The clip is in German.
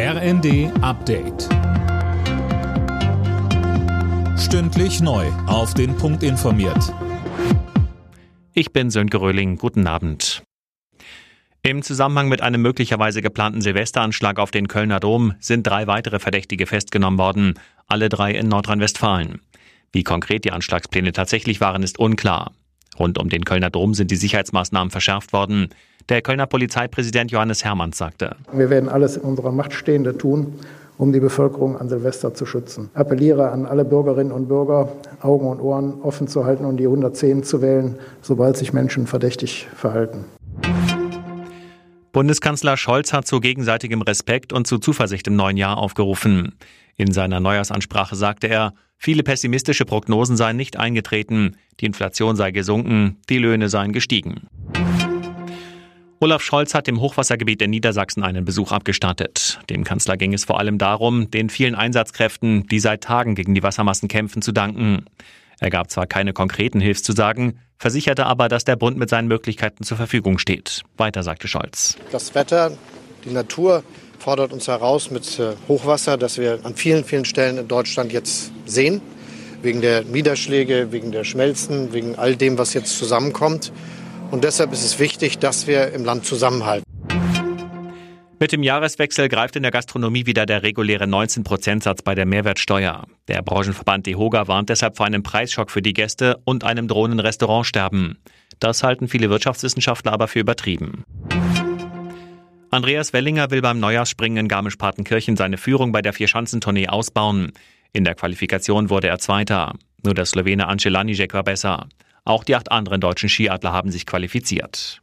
RND Update. Stündlich neu. Auf den Punkt informiert. Ich bin Sönke Röhling. Guten Abend. Im Zusammenhang mit einem möglicherweise geplanten Silvesteranschlag auf den Kölner Dom sind drei weitere Verdächtige festgenommen worden, alle drei in Nordrhein-Westfalen. Wie konkret die Anschlagspläne tatsächlich waren, ist unklar. Rund um den Kölner Dom sind die Sicherheitsmaßnahmen verschärft worden. Der Kölner Polizeipräsident Johannes Hermanns sagte. Wir werden alles in unserer Macht Stehende tun, um die Bevölkerung an Silvester zu schützen. Appelliere an alle Bürgerinnen und Bürger, Augen und Ohren offen zu halten und die 110 zu wählen, sobald sich Menschen verdächtig verhalten. Bundeskanzler Scholz hat zu gegenseitigem Respekt und zu Zuversicht im neuen Jahr aufgerufen. In seiner Neujahrsansprache sagte er, viele pessimistische Prognosen seien nicht eingetreten, die Inflation sei gesunken, die Löhne seien gestiegen. Olaf Scholz hat im Hochwassergebiet in Niedersachsen einen Besuch abgestattet. Dem Kanzler ging es vor allem darum, den vielen Einsatzkräften, die seit Tagen gegen die Wassermassen kämpfen, zu danken. Er gab zwar keine konkreten Hilfszusagen, versicherte aber, dass der Bund mit seinen Möglichkeiten zur Verfügung steht. Weiter sagte Scholz. Das Wetter, die Natur fordert uns heraus mit äh, Hochwasser, das wir an vielen, vielen Stellen in Deutschland jetzt sehen. Wegen der Niederschläge, wegen der Schmelzen, wegen all dem, was jetzt zusammenkommt. Und deshalb ist es wichtig, dass wir im Land zusammenhalten. Mit dem Jahreswechsel greift in der Gastronomie wieder der reguläre 19%-Satz bei der Mehrwertsteuer. Der Branchenverband DEHOGA warnt deshalb vor einem Preisschock für die Gäste und einem drohenden Restaurantsterben. Das halten viele Wirtschaftswissenschaftler aber für übertrieben. Andreas Wellinger will beim Neujahrsspringen in Garmisch-Partenkirchen seine Führung bei der Vierschanzentournee ausbauen. In der Qualifikation wurde er Zweiter. Nur der Slowene Ance Lanicek war besser. Auch die acht anderen deutschen Skiadler haben sich qualifiziert.